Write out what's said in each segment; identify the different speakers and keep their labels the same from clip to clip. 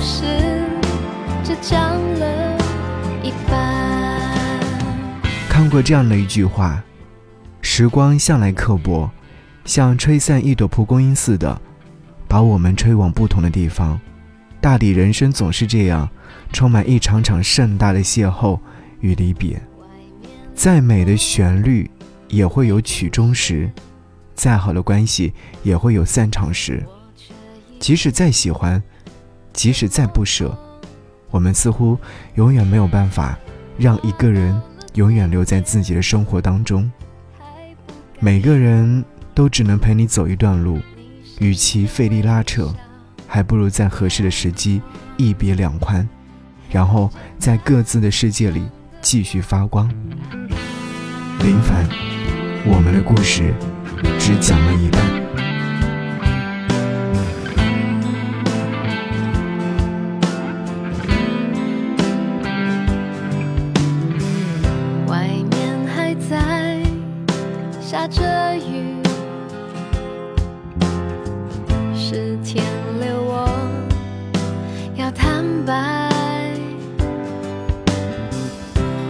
Speaker 1: 事只讲了一半。
Speaker 2: 看过这样的一句话：时光向来刻薄，像吹散一朵蒲公英似的，把我们吹往不同的地方。大抵人生总是这样，充满一场场盛大的邂逅与离别。再美的旋律，也会有曲终时；再好的关系，也会有散场时。即使再喜欢，即使再不舍，我们似乎永远没有办法让一个人永远留在自己的生活当中。每个人都只能陪你走一段路，与其费力拉扯，还不如在合适的时机一别两宽，然后在各自的世界里继续发光。林凡，我们的故事只讲了一半。
Speaker 1: 下着雨，是天留我要坦白，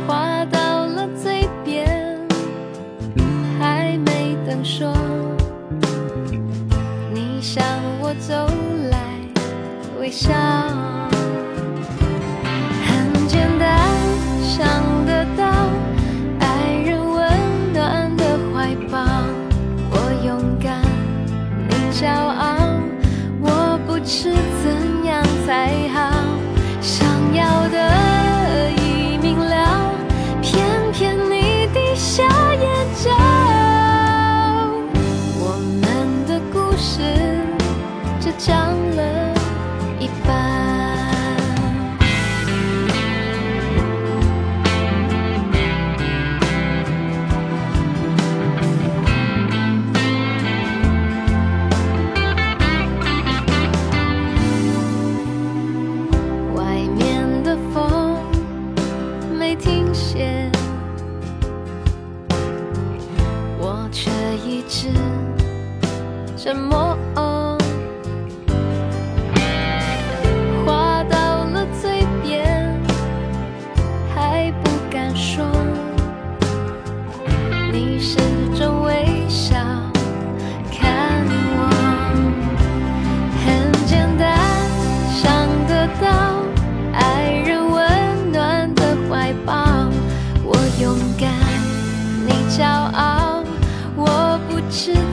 Speaker 1: 话到了嘴边，还没等说，你向我走来，微笑。是一直沉默。话到了嘴边，还不敢说，你始终微笑看我。很简单，想得到爱人温暖的怀抱。我勇敢，你骄傲，是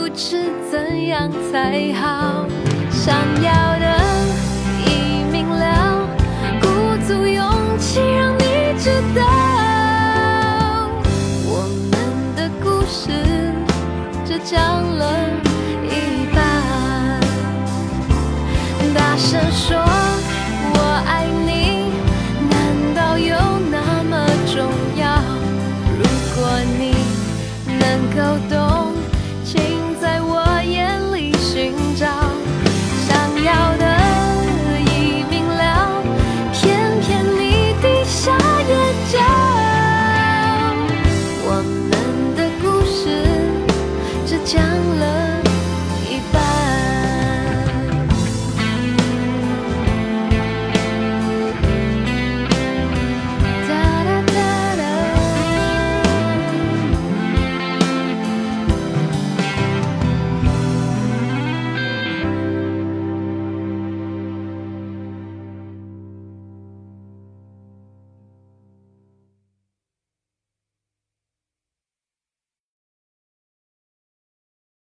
Speaker 1: 不知怎样才好想要的已明了鼓足勇气让你知道我们的故事只讲了一半。大声说。